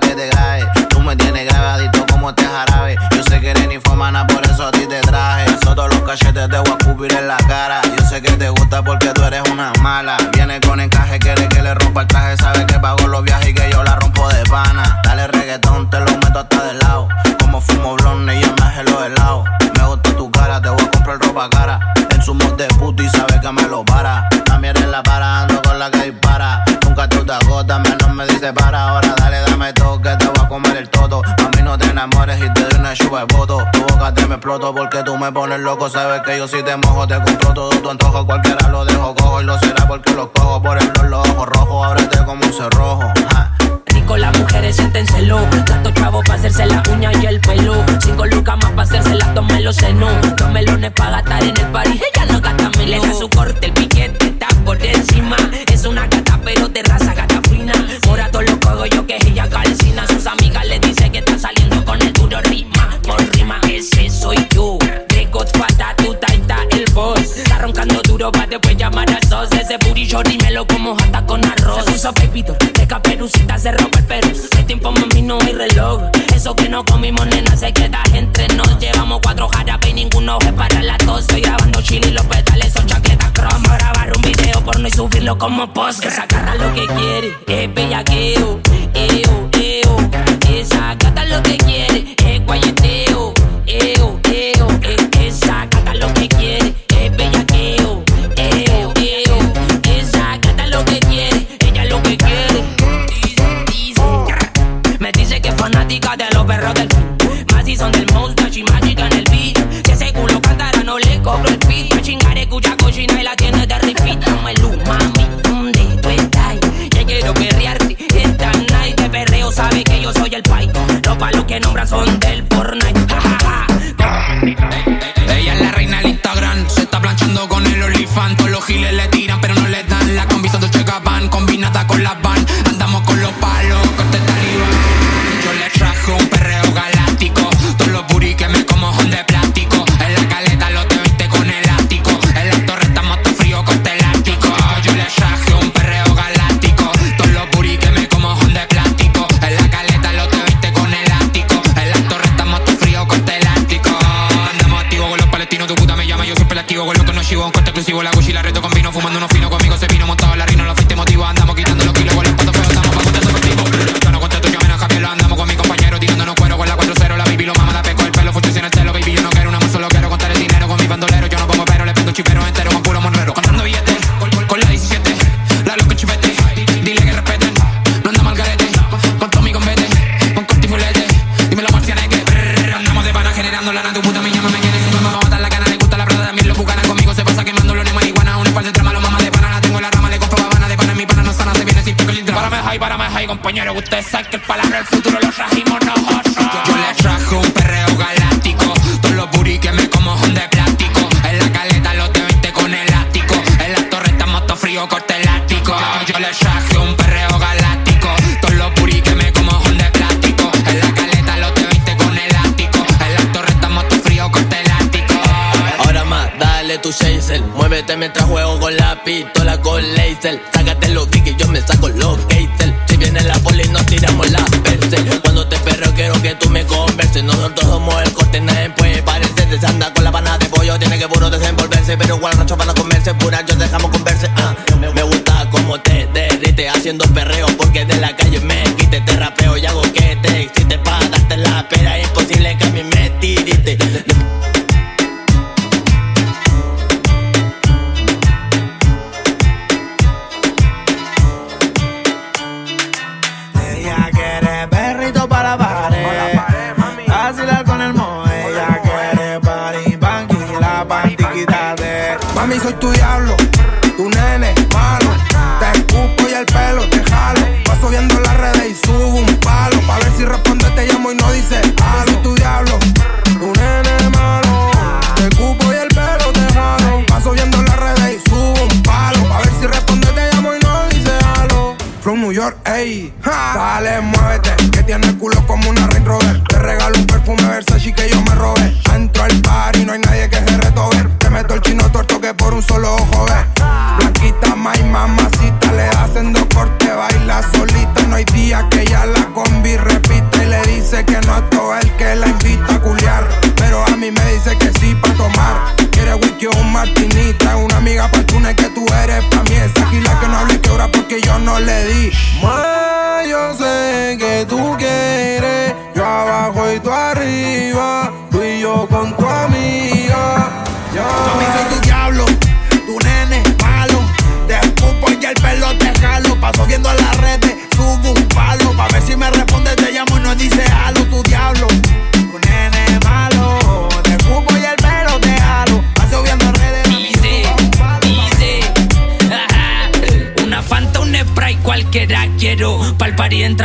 que te grabe. Tú me tienes grabadito como este jarabe. Yo sé que eres ninfomana, por eso a ti te traje. Eso todos los cachetes te voy a cubrir en la cara. Yo sé que te gusta porque tú eres una mala. Viene con encaje, quiere que le rompa el traje. Sabe que pago los viajes y que yo la rompo de pana. Dale reggaetón, te lo meto hasta del lado. Como fumo blonde y yo me gelo helado. Me gusta tu cara, te voy a comprar ropa cara. En su de puto y sabe que me lo para. También en la para, ando con la que dispara. Nunca tú te agotas, menos me dice para. Ahora enamores y te doy una chupa de voto. Tu boca te me exploto porque tú me pones loco. Sabes que yo si te mojo, te compro todo tu antojo. Cualquiera lo dejo cojo y lo será porque lo cojo. Por el los ojos rojos, ábrete como un cerrojo. Rico, las mujeres siéntenselo. Tanto chavo para hacerse la uña y el pelo. Cinco lucas más para hacerse las dos melos senos. Dos melones para gastar en el party. Ella no gasta miles a su corte. El piquete está por encima. Es una gata, pero de raza gata fina. Por a todos los cogollos que roncando duro para después llamar a sos. Ese booty short, dímelo como jata con arroz. Se puso baby doll, de caperucita se rompe el perro. No hay tiempo, mami, no hay reloj. Eso que no comimos, nena, se queda entre nos. Llevamos cuatro jarabes y ninguno es para la tos. Estoy grabando chile y los petales son chaquetas chrome. Grabar un video porno y subirlo como post. Esa gata lo que quiere es bellaqueo. Eo, eo. Esa gata lo que quiere es guayeteo. Del beat. Más si son del mustache y mágica en el beat. Que ese culo cantará, no le cobro el beat. Me chingaré escucha cochina y la tiene de repeat. Dame luz, mami, ¿dónde tú estás? Ya quiero perrearte esta night. De perreo sabe que yo soy el pai. Los palos que nombran son del Fortnite. Ja. Ella es la reina del Instagram, se está planchando con el olifant. Todos los giles le tiran, pero no le dan. La combi son Dolce Gabbana, combinada con la van.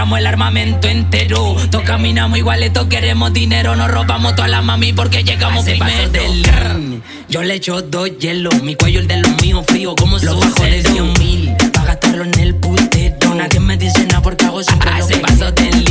compramos el armamento entero. Todos caminamos iguales, todos queremos dinero. Nos robamos toda la mami porque llegamos primero. Del... Yo le echo dos hielos, mi cuello el de los míos frío como los bajo de 100 mil. Pa' gastarlo en el putero. Nadie me dice nada porque hago siempre lo que paso del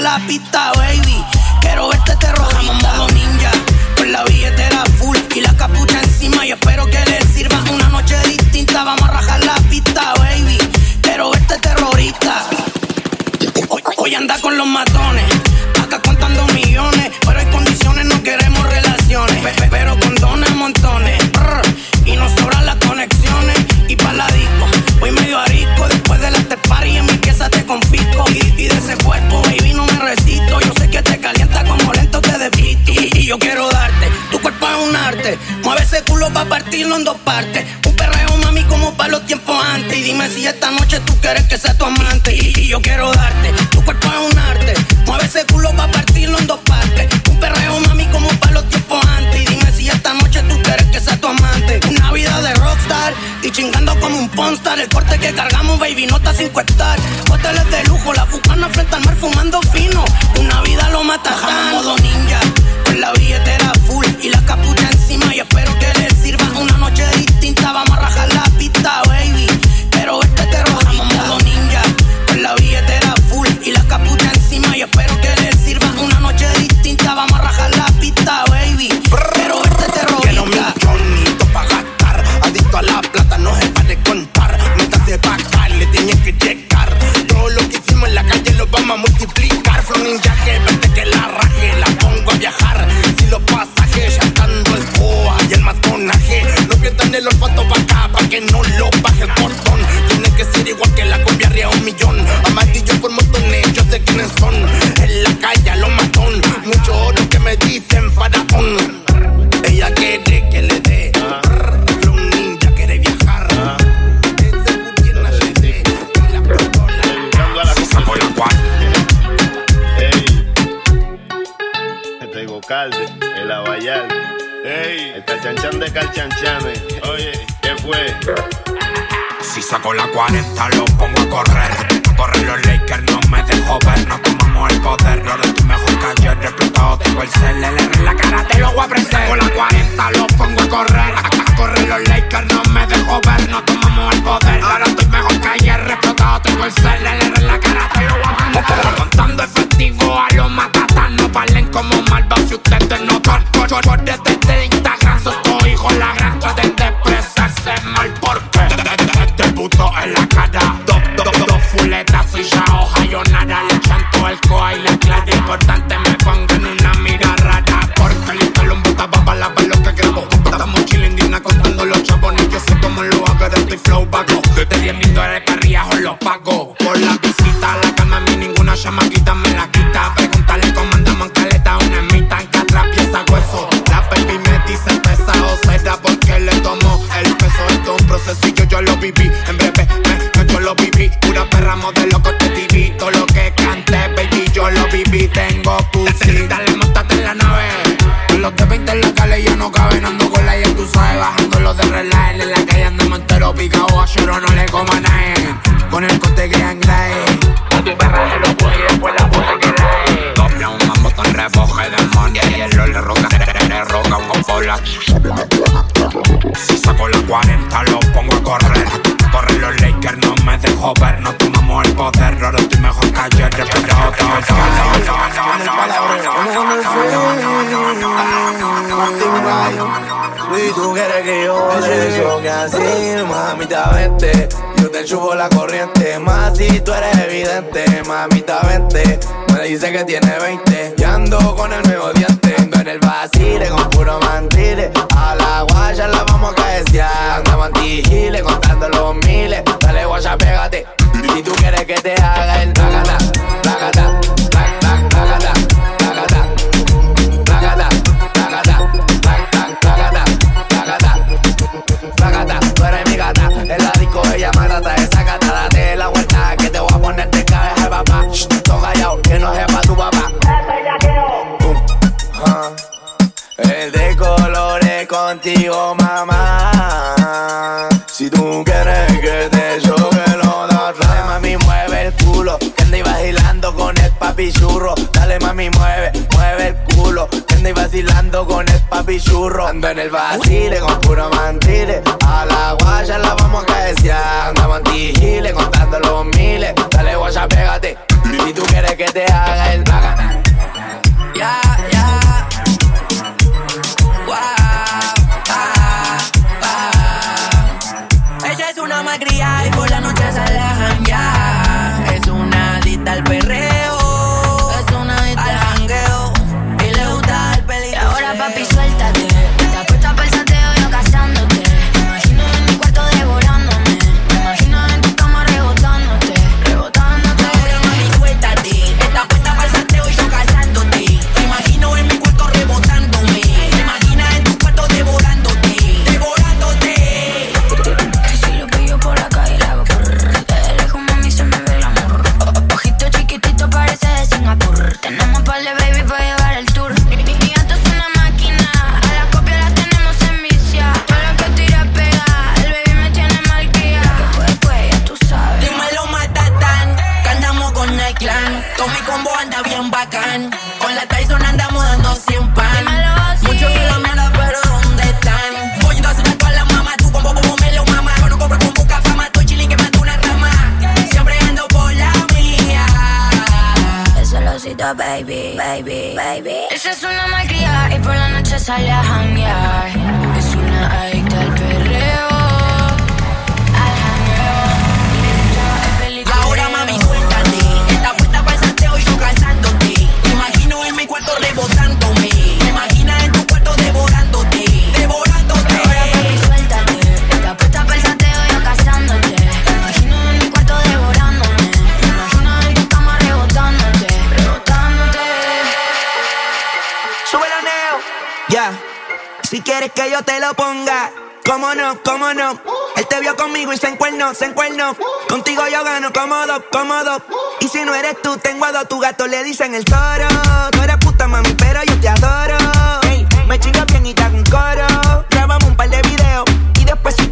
la pista, baby. quieres que yo de eso que así, mamita, vente. Yo te enchufo la corriente, más si tú eres evidente, mamita, vente. Me dice que tiene 20, y ando con el nuevo diente. Ando en el vacile con puro mantile, a la guaya la vamos a caetear. Andamos antigiles contando los miles, dale guaya, pégate. Si tú quieres que te haga el, hágate contigo, mamá. Si tú quieres que te choque, lo das. Dale, mami, mueve el culo. Que andáis vacilando con el papi churro. Dale, mami, mueve, mueve el culo. Que andáis vacilando con el papi churro. Ando en el vacile con puro mantile. A la guaya la vamos a caesear. Andamos antigiles contando los miles. Dale, guaya, pégate. Si tú quieres que te haga el bacana baby, baby, baby. Esa es una malcriada y por la noche sale a janguear. ¿Cómo no? ¿Cómo no? Él te vio conmigo y se encuernó, se encuernó. Contigo yo gano cómodo, cómodo. Y si no eres tú, tengo a dos. Tu gato le dicen el toro. Tú eres puta, mami, pero yo te adoro. Ey, me chingas bien y te hago un coro. Grabamos un par de videos. Y después, si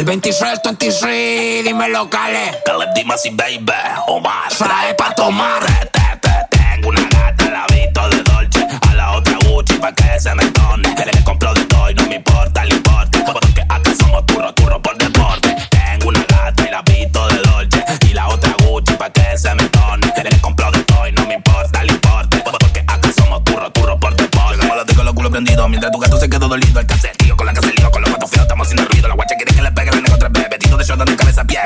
El 23, el 23, dime locales. Dale, dime así, baby, Omar. Trae pa' tomar. Te, te, tengo una gata, la visto de Dolce. A la otra Gucci pa' que se me. Que le compro de todo y no me importa, le importa. Porque acá somos turro, turro por deporte. Tengo una gata y la visto de Dolce. Y la otra Gucci pa' que se me. Que le compro de todo y no me importa, le importa. Porque acá somos turro, turro por deporte. Como los con los culos prendidos. Mientras tu gato se quedó dolido. El caserío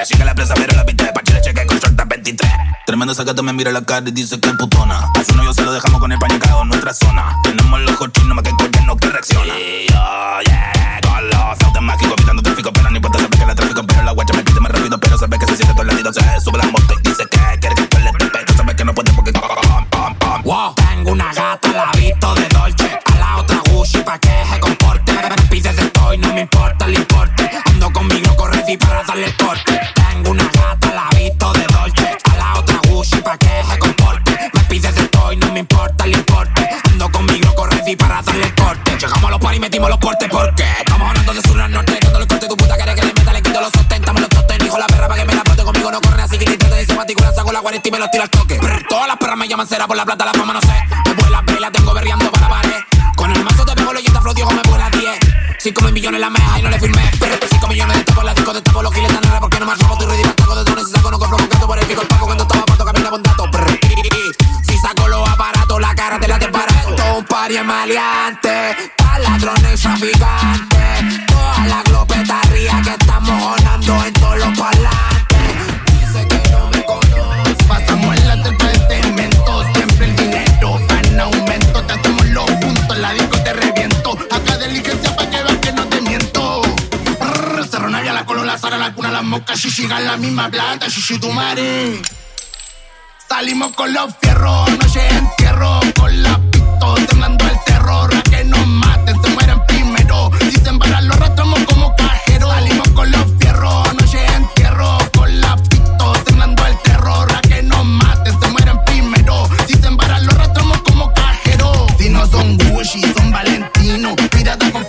3. Sigue la plaza, pero la pista de pachile cheque con short 23. Tremendo sacata me mira la cara y dice que es putona. A su novio se lo dejamos con el pañacado en nuestra zona. Tenemos los ojos chinos, más que no que reacciona. Y yo, oh, yeah, con los autos mágicos, evitando tráfico, pero no importa, sabe que la tráfico, pero la guacha me pide más rápido, pero sabe que se siente todo el latido. Se sube la moto y dice que quiere que le pero sabe que no puede porque. Wow, tengo una gata, la visto de la 40 y me los tiro toque. Brr, Todas las perras me llaman cera por la plata, la fama, no sé. Me vuela la tengo berreando para pared. Con el mazo te pego leyenda flow, Diego me vuela 10. 5 mil millones la meja y no le firmé. Pero 5 millones de tapos, la disco de tapos, los giles tan porque no me robo tu ridículo. Taco de dones y saco, no compro canto por el pico. El paco cuando estaba pato, camina con datos. Si saco los aparatos, la cara te la. Todo un pari en maleante. Ladrones traficantes. Si llega la misma plata, si tu madre. Salimos con los fierros, noche entierro, con la pito, sembrando el terror, a que nos maten, se mueren primero. Se embarran los rastramos como cajeros. Salimos con los fierros, noche entierro, con la pito, sembrando el terror, a que nos maten, se mueren primero. Se embarran los rastramos como cajeros. Si no son Gucci, son Valentino, pirata con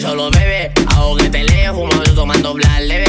solo bebe. Hago que te leo, fumando, tomando cobramos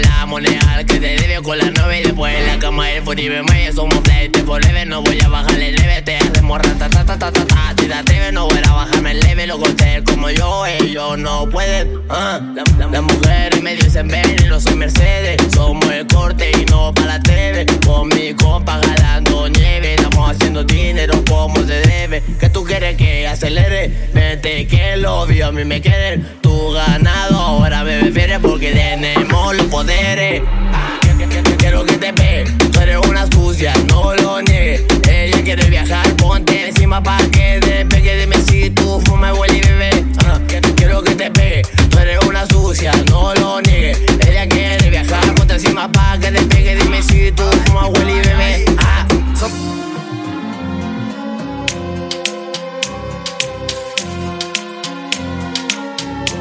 la moneda que te debe con la nueve. Y después en la cama el furi me. Somos flight forever, no voy a bajarle leve. Te hacemos rata, ta, ta, ta, ta, ta. Te atreves, no voy a bajarme el leve. Los cortes como yo, ellos no pueden. Ah, la- la- Las mujeres me dicen ven no soy Mercedes. Somos el corte y no para la TV. Con mi compa jalando nieve. Estamos haciendo dinero como se debe. Que tú quieres que acelere. Vente que lo vio a mí me quede. Tu ganado ahora me prefieres porque tenemos los poderes. Ah, que- que- Quiero que te ve, tú eres una sucia, no lo niegues. Ella quiere viajar, ponte encima pa' que despegue. Dime si tú fumas, huele y bebé. Ah, Quiero que te ve, tú eres una sucia, no lo niegues. Ella quiere viajar, ponte encima pa' que despegue. Dime si tú fumas, huele y bebé.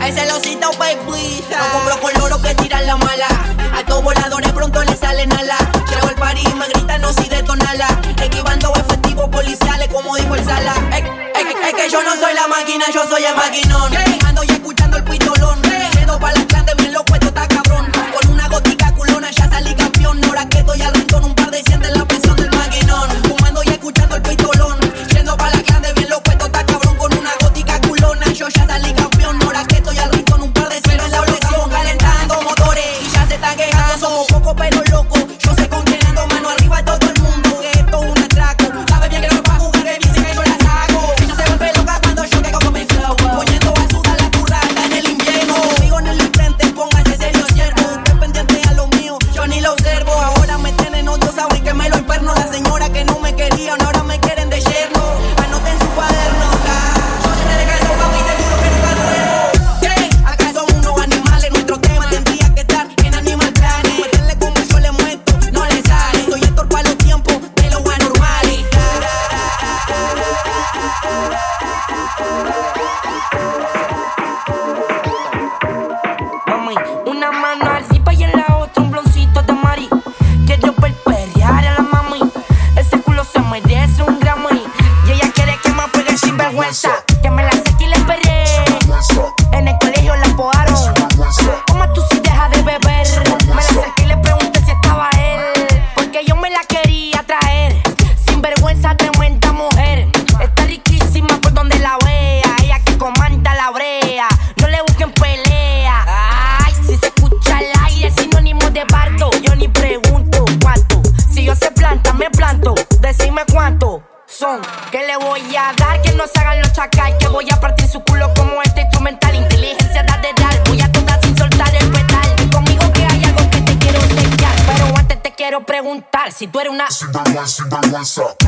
Ay, celosito, baby. No compro con loro que tiran la mala. A estos voladores pronto les salen ala. Llego al party y me gritan, no si detonala. Esquivando efectivos policiales, como dijo el sala. Es, es- es que yo no soy la máquina, yo soy el maquinón. Ando ya escuchando el pistolón. Yendo pa' la clan de bien loco, esto está cabrón. Con una gotica culona ya salí campeón. Ahora que estoy al rincón, un par de sienten la presión del maquinón. Fumando y escuchando el pistolón. Yendo pa' la clan de bien loco, esto está cabrón. Con una gótica culona, yo ya salí Que me la seque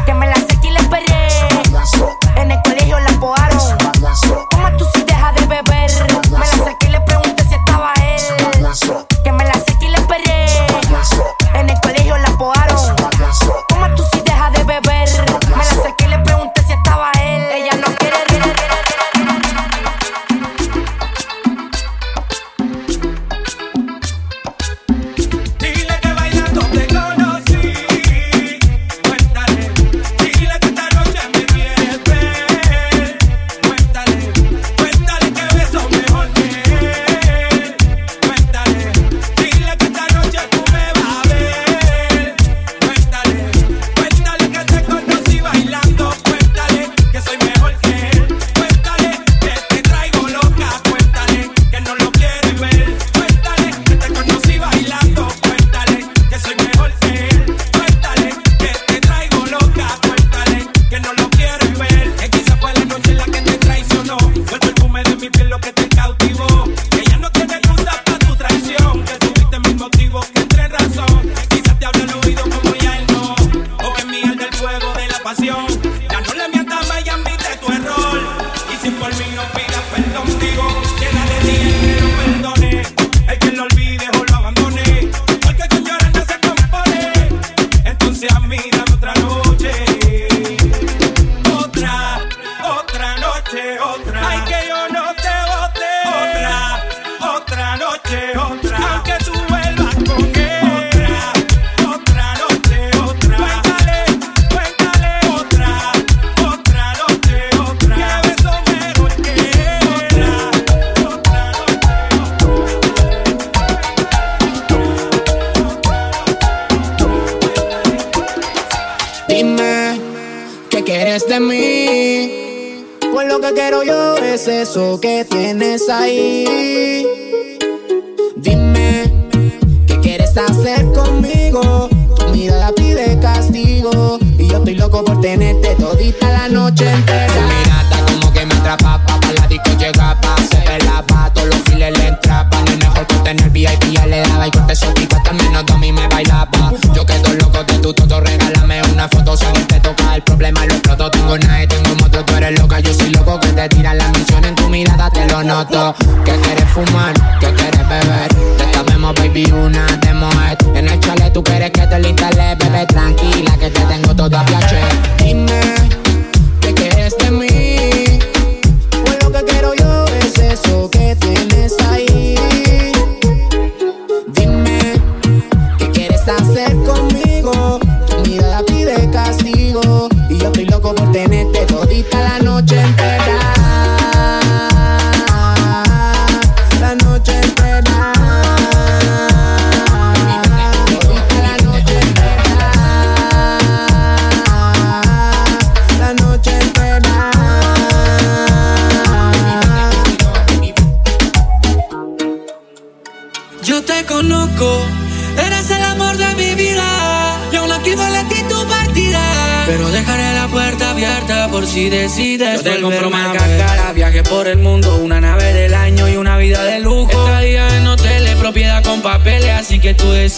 eso que tienes ahí. Dime, ¿qué quieres hacer conmigo? Tu mirada pide castigo. Y yo estoy loco por tenerte todita la noche entera. Mirada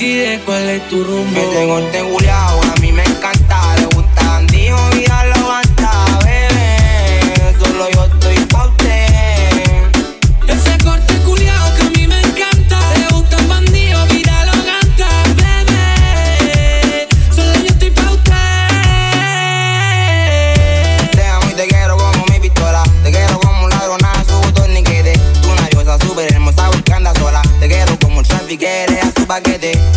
decides cuál es tu rumbo. Me tengo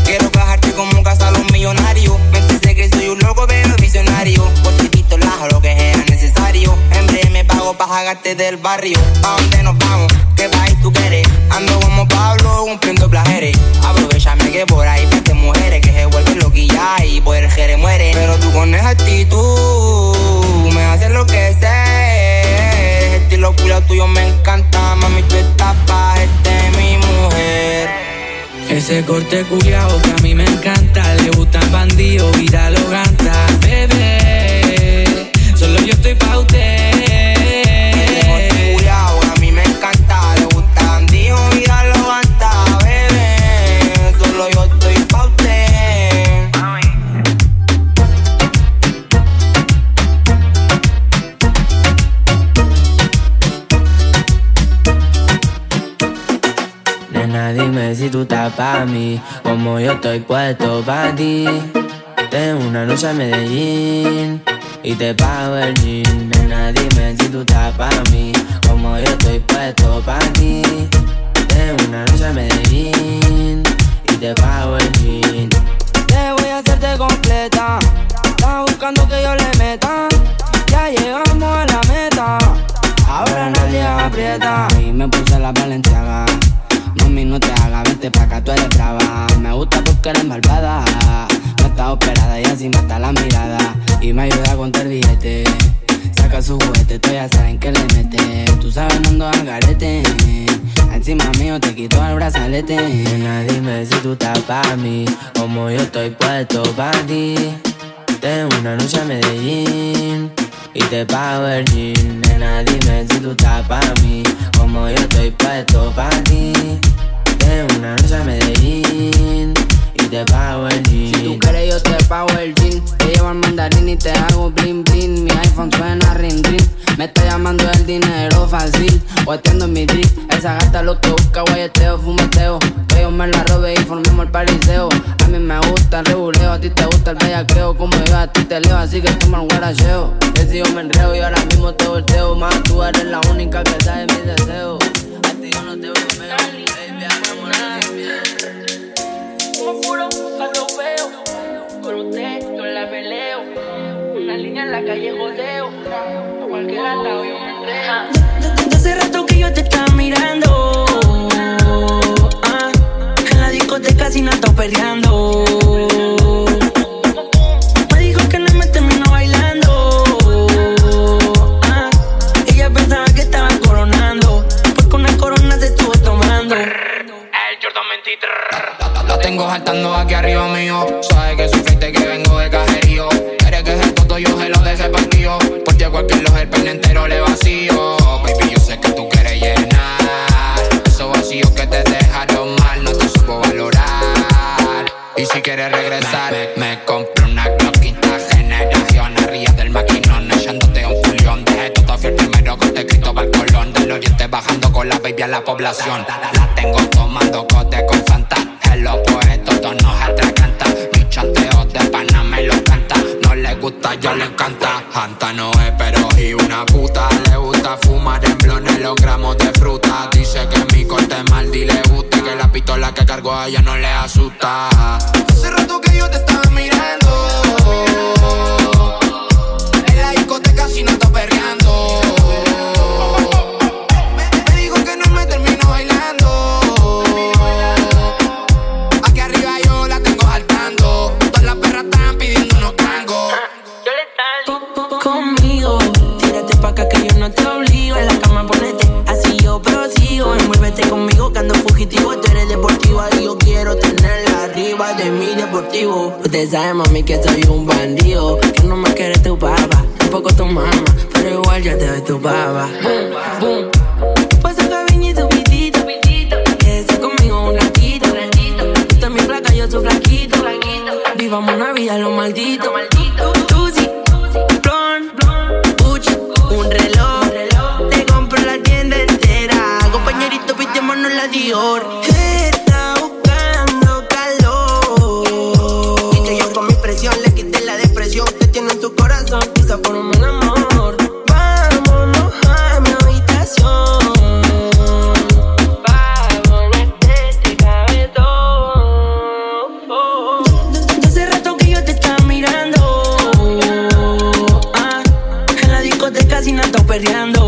Quiero bajarte como casa a los millonarios. Pensé que soy un loco, pero visionario. Por ti quito lajo lo que era necesario. En breve me pago pa' jagarte del barrio. ¿Pa' dónde nos vamos? ¿Qué país tú quieres? Ando como Pablo cumpliendo placeres. Aprovechame que por ahí vete mujeres que se vuelven loquillas y por el jere muere. Pero tú con esa actitud me haces lo que sé. Ese estilo culo tuyo me encanta, mami, tú estás pa' mujer. Ese corte culiao que a mí me encanta, le gustan bandidos, vida lo ganta, bebé. Solo yo estoy pa' usted. Pa' mí, como yo estoy puesto pa' ti. Tengo una noche a Medellín y te pago el jean. Nena, dime si tú estás pa' mí, como yo estoy puesto pa' ti. Tengo una noche a Medellín y te pago el jean. Te voy a hacerte completa. Estás buscando que yo le meta. Ya llegamos a la meta. Ahora nadie aprieta. Y me puse la valenciaga. Mami, no te hagas, vete pa' acá, tú eres brava. Me gusta porque eres malvada. No está operada y así mata la mirada. Y me ayuda a contar billete. Saca su juguete, tú ya saben que le mete. Tú sabes, no ando al garete. Encima mío te quito el brazalete. Nena, dime si tú estás pa' mí, como yo estoy puesto pa' ti. Tengo una noche a Medellín y te pago el jean. Nena, dime si tú estás pa' mí, como yo estoy puesto pa' ti. Tengo una noche a Medellín Si tú quieres yo te pago el jean Te llevo al mandarín y te hago bling bling Mi iPhone suena ring ring Me está llamando el dinero fácil, o en mi drip. Esa gata lo que busca, guayeteo, fumeteo. Que yo me la robe y formemos el pariseo. A mí me gusta el reguleo, a ti te gusta el bellaqueo. Como yo a ti te leo, así que toma el guaracheo. Que si yo me enreo y ahora mismo te volteo. Más tú eres la única que sabe mis deseos. A ti yo no te veo, baby, enamorada sin miedo. Como puro cuando veo, por usted yo la peleo. Una línea en la calle jodeo, a cualquier lado yo me enreo. Desde hace rato que yo te estaba mirando. ah, en la discoteca sin está perreando. Me saltando aquí arriba mío. Sabe que sufriste que vengo de cajerío. Quiere que el toto yo se lo de ese partido. Porque cualquier los el pene entero le vacío. Baby, yo sé que tú quieres llenar. Esos vacíos que te dejaron mal, no te supo valorar. Y si quieres regresar, me, me compré una Glock quinta generación. Arriba del maquinón, echándote un culión. Dejé todo fiel primero con te escrito el colón. Del oriente bajando con la baby a la población. La tengo tomando Janta no es, pero y una puta. Le gusta fumar en blones los gramos de fruta. Dice que mi corte es mal y le gusta. Que la pistola que cargo a ella no le asusta. Deportivo. Usted sabe, mami, que soy un perreando.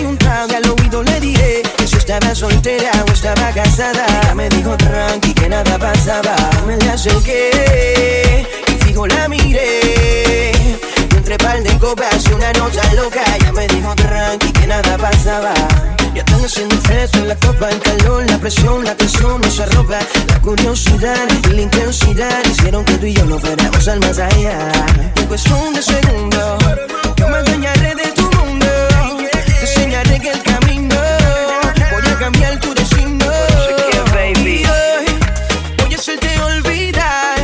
y un trago y al oído le diré que si estaba soltera o estaba casada. Ella me dijo tranqui que nada pasaba. Me la acerqué y fijo la miré. Y entre par de copas y una noche loca, ella me dijo tranqui que nada pasaba. Ya están haciendo fresco en la copa, el calor, la presión, la tensión nos arropa. La curiosidad y la intensidad hicieron que tú y yo no fuéramos al más allá. En cuestión de segundos, yo me engañaré de tu enseñaré el camino. Voy a cambiar tu destino. Y hoy voy a hacerte olvidar.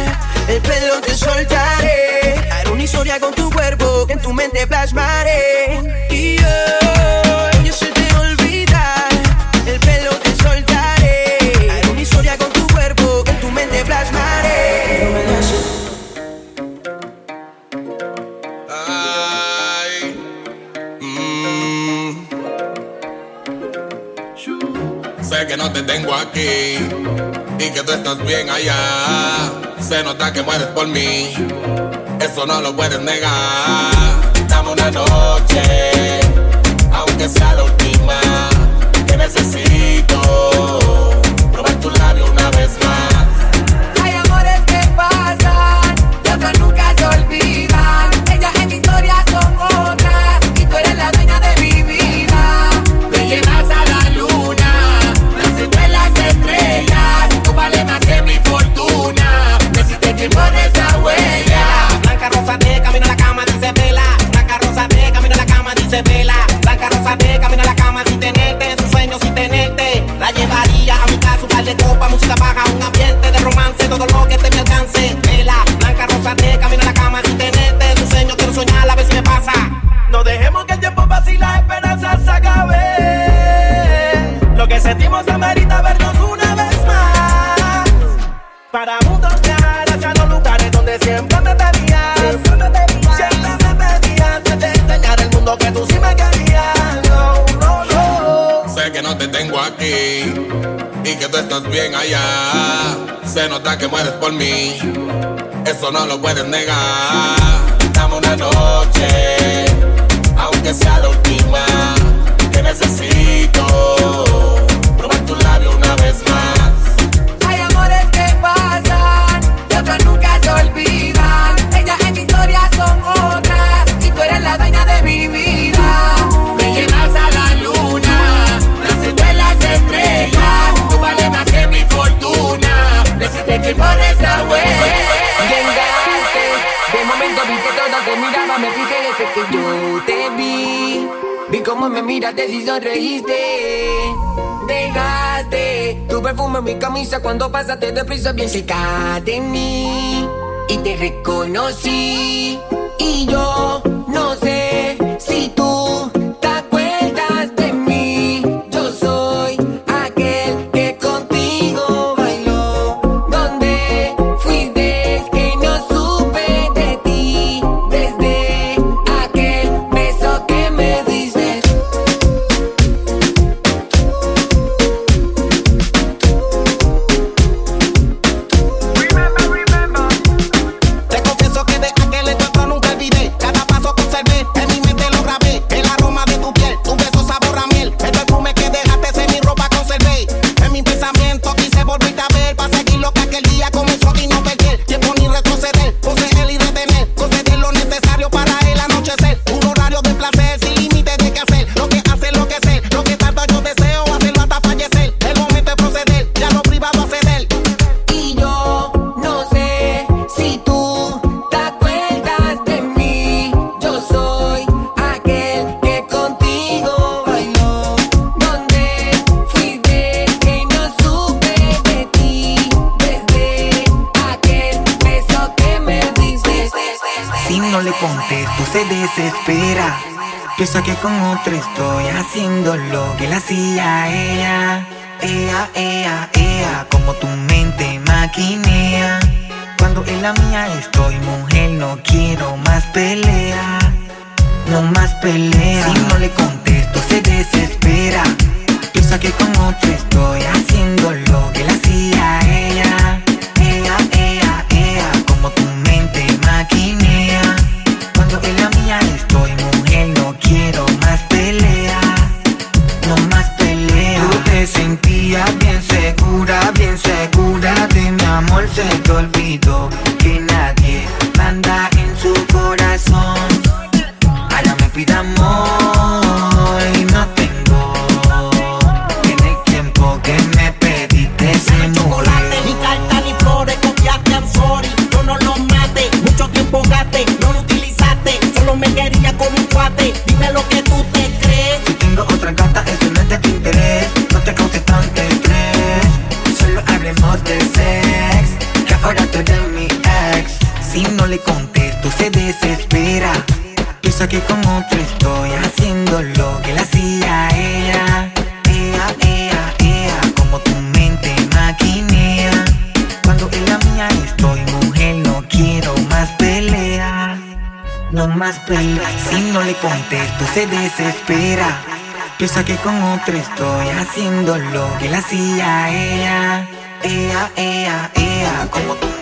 El pelo te soltaré. Haré una historia con tu cuerpo que en tu mente plasmaré. Y hoy te tengo aquí y que tú estás bien allá. Se nota que mueres por mí, eso no lo puedes negar. Dame una noche, aunque sea la última que necesito. se vela. Blanca rosa de camino a la cama sin tenerte, en sus sueños sin tenerte. La llevaría a mi casa, un de copas, música baja, un ambiente de romance, todo lo que te mi alcance. que tú estás bien allá. Se nota que mueres por mí, eso no lo puedes negar. Dame una noche, aunque sea la última, que necesito. si sonreíste. Dejaste tu perfume en mi camisa cuando pasaste deprisa. Bien cerca de mí y te reconocí. Y yo más pelea. Tú te sentías bien segura, bien segura de mi amor, se te olvidó que contesto se desespera. Piensa que con otra estoy haciendo lo que la hacía ella. Ea, ea, ea, como tú.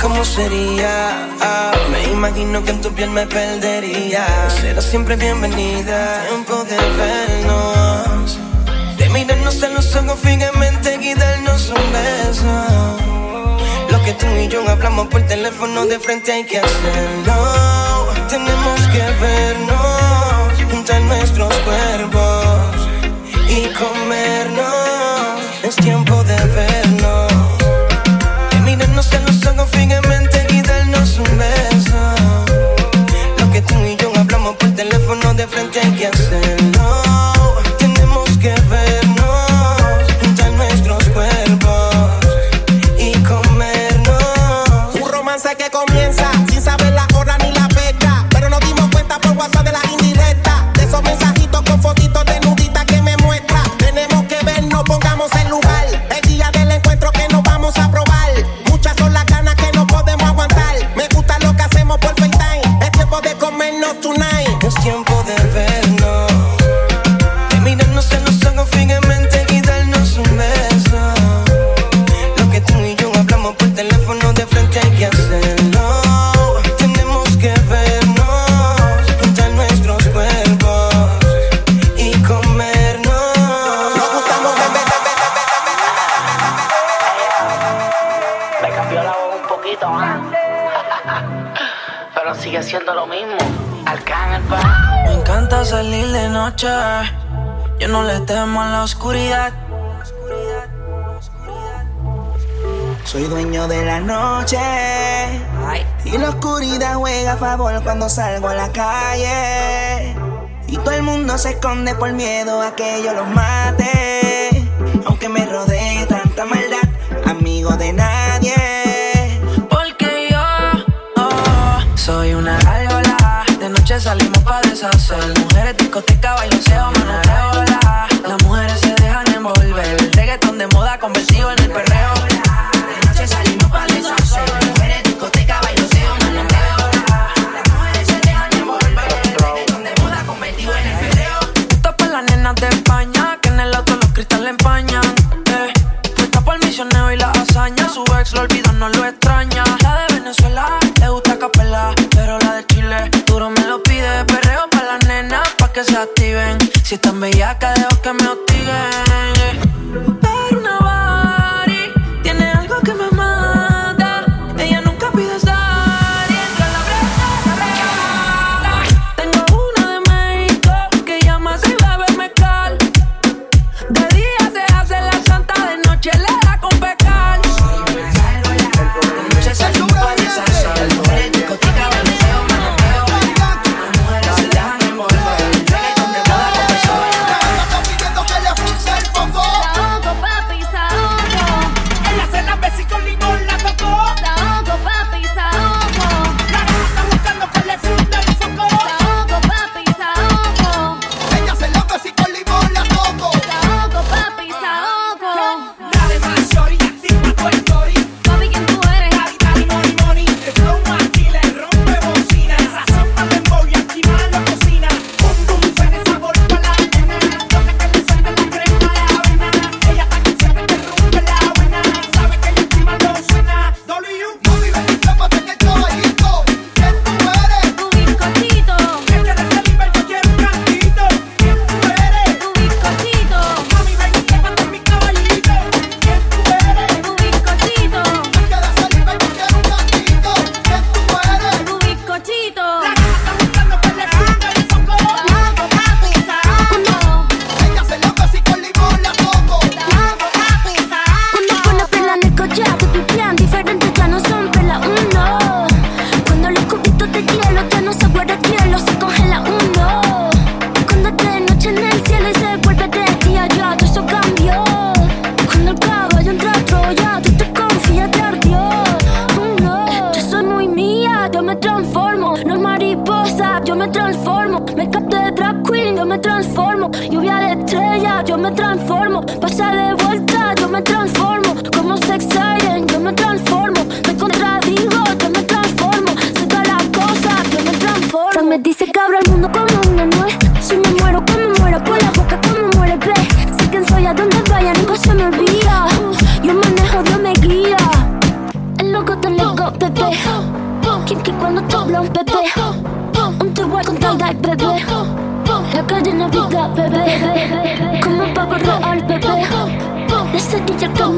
¿cómo sería? Ah, me imagino que en tu piel me perdería. Serás siempre bienvenida. Tiempo de vernos, de mirarnos a los ojos fijamente y darnos un beso. Lo que tú y yo hablamos por teléfono de frente hay que hacerlo. Tenemos que vernos, juntar nuestros cuerpos y comernos. en la oscuridad. Soy dueño de la noche. Y la oscuridad juega a favor cuando salgo a la calle. Y todo el mundo se esconde por miedo a que yo los mate. Aunque me rodee tanta maldad, amigo de nadie. Porque yo oh, soy una algola. De noche salimos para deshacer. Mujeres, discoteca, bailoseo las nenas de España, que en el auto los cristales empañan. Eh. Puesta por misionero y la hazaña, su ex lo olvidó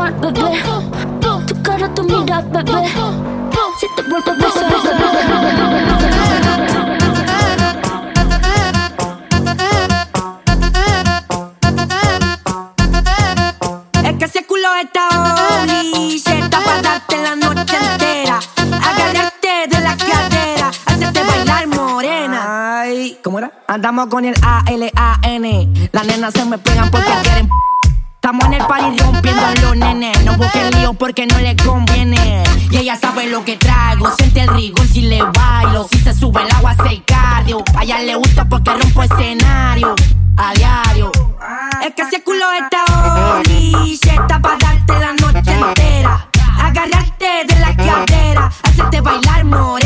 Decidí el quemar, bebé. Tu cara, tu mira, bebé. Si te vuelvo a besar, Es que ese culo está está para darte la noche entera. Agarrarte de la cadera, hacerte bailar morena. Ay, ¿cómo era? Andamos con el A-L-A-N. Las nenas se me pegan porque quieren. Estamos en el party rompiendo los nenes. No busquen lío porque no le conviene. Y ella sabe lo que traigo. Siente el rigor si le bailo. Si se sube el agua, hace cardio. A ella le gusta porque rompo escenario. A diario. Es que ese culo está oli. Está para darte la noche entera. Agarrarte de la cadera. Hacerte bailar morena.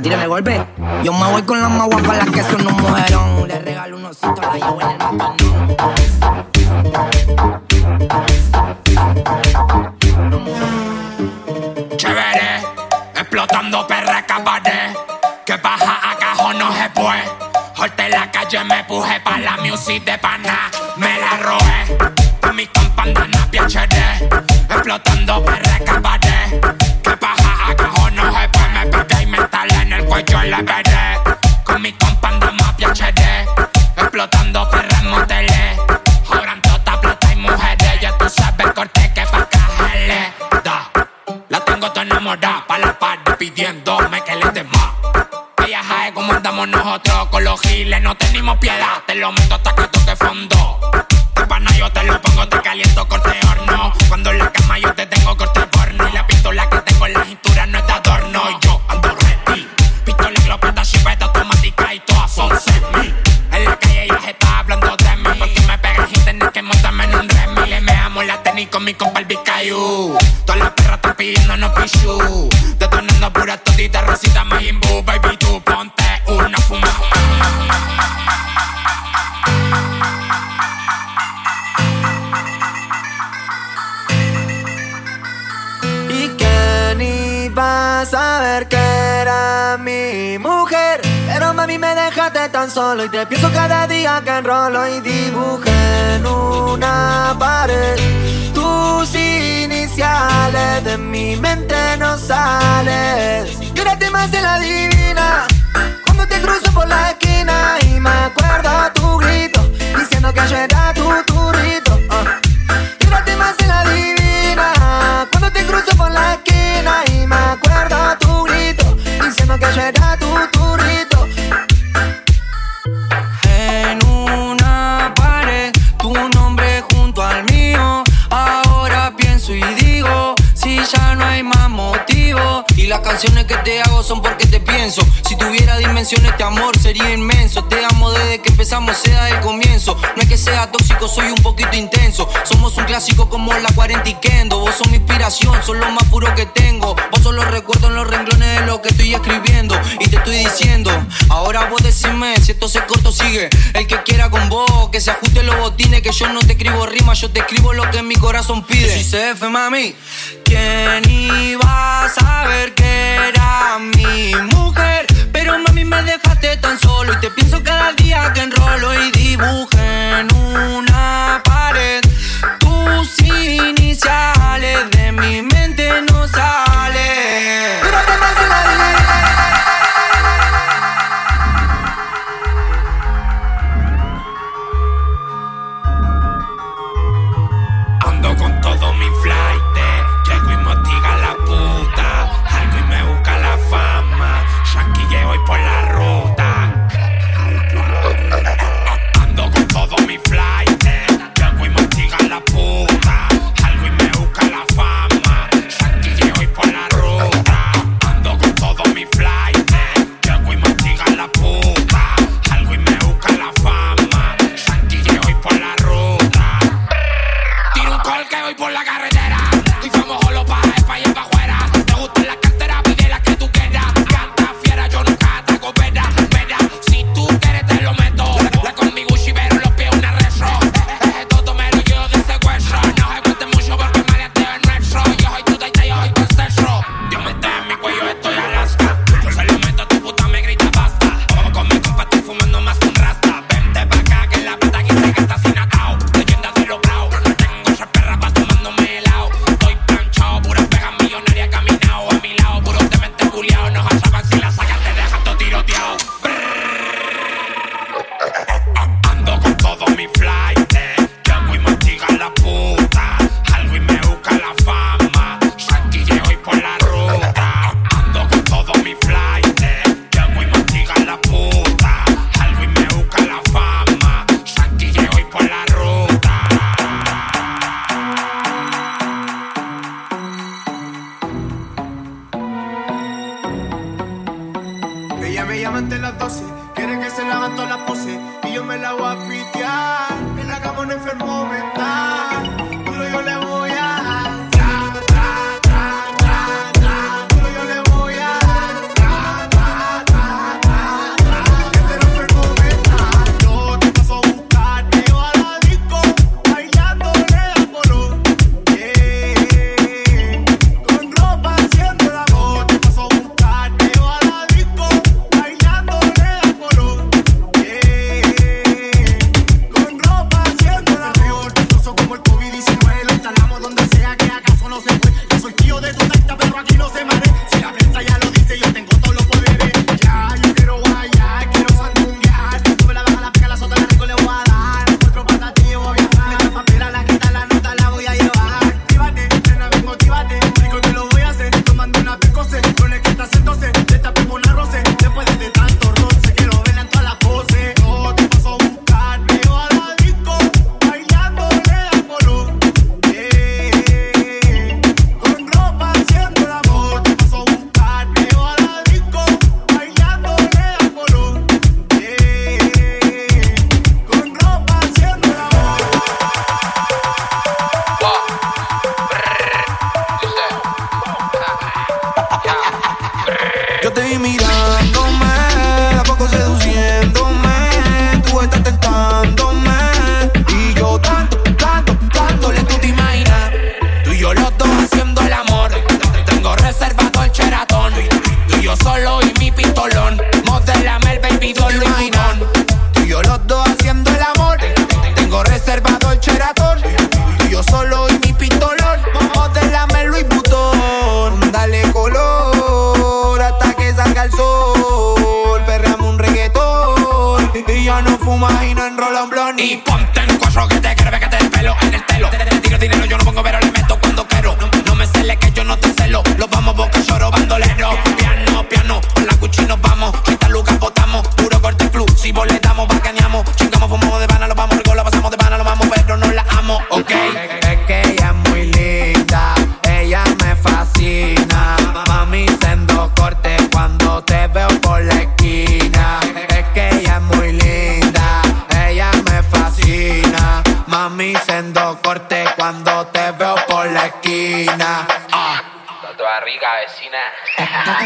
Tira de golpe. Yo me voy con las más guapas, las que son un mujerón. Le regalo unos ositos, la llevo en el maquinón. Chévere, explotando perra cabaret. Que baja a cajón no se puede. Holte la calle me puje pa' la music de pana. Me la robé. A mi compandana piachere. Explotando perra cabaret. Enamorada pa' la par pidiéndome que le dé más. Ella sabe cómo andamos nosotros con los giles, no tenemos piedad. Te lo meto hasta que toque fondo. De pana yo te lo pongo, te caliento corte horno. Cuando en la cama yo te tengo corte porno. Y la pistola que tengo en la cintura no es de adorno. Yo ando ready. Pistola y glopeta, chipeta automática y todas son semi. En la calle ella se está hablando de mí. Porque me pegas y tenés que montarme en un remi. Le me amo la tenis con mi compa el Vizcayu. Pidiéndonos pichu. Detonando pura todita, rosita, Majimbu. Baby, tú ponte una fuma. ¿Y quién iba a saber que era mi mujer? Pero mami me dejaste tan solo y te pienso cada día que enrolo y dibujé en una pared tus de mi mente no sales. Y más en la divina cuando te cruzo por la esquina y me acuerdo tu grito diciendo que yo era tu turrito. te más en la divina cuando te cruzo por la esquina Las canciones que te hago son porque te pienso. Si tuviera dimensiones, este amor sería inmenso. Te amo desde que empezamos, sea del comienzo. No es que sea tóxico, soy un poquito intenso. Somos un clásico como la 40 y Kendo. Vos sos mi inspiración, sos lo más puro que tengo. Vos sos los recuerdos en los renglones de lo que estoy escribiendo. Y te estoy diciendo, ahora vos decime si esto se corto sigue. El que quiera con vos, que se ajuste los botines. Que yo no te escribo rimas, yo te escribo lo que mi corazón pide. Si se F, mami. ¿Quién iba a saber que era mi mujer? Pero mami me dejaste tan solo y te pienso cada día que enrolo y dibujé en una pared tus iniciales de mi mente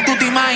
tutti mai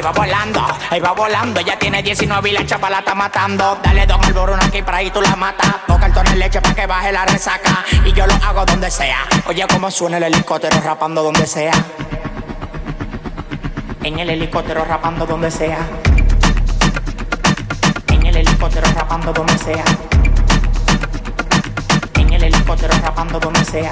ahí va volando, ahí va volando. Ya tiene 19 y la chapa la está matando. Dale dos al borón aquí para ahí tú la matas. Dos cartones leche para que baje la resaca. Y yo lo hago donde sea. Oye, cómo suena el helicóptero rapando donde sea. En el helicóptero rapando donde sea. En el helicóptero rapando donde sea. En el helicóptero rapando donde sea.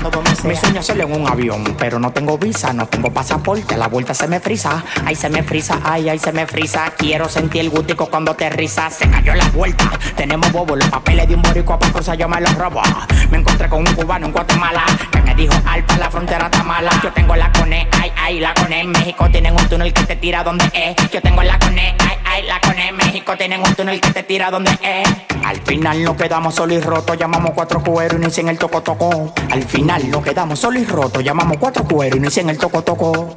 Sea. Mi sueño es hacerlo en un avión, pero no tengo visa, no tengo pasaporte, la vuelta se me frisa. Ay, se me frisa, ay, ay, se me frisa. Quiero sentir el gustico cuando te risa. Se cayó la vuelta. Tenemos bobo, los papeles de un boricua pa' cruzar, yo me los robo. Me encontré con un cubano en Guatemala me dijo, Alfa, la frontera está mala. Yo tengo la cone, ay, ay, la cone. En México tienen un túnel que te tira donde es. Yo tengo la cone, ay, ay, la cone. En México tienen un túnel que te tira donde es. Al final nos quedamos solo y roto, llamamos cuatro cueros y en el toco toco. Al final nos quedamos solo y roto, llamamos cuatro cueros y en el toco toco.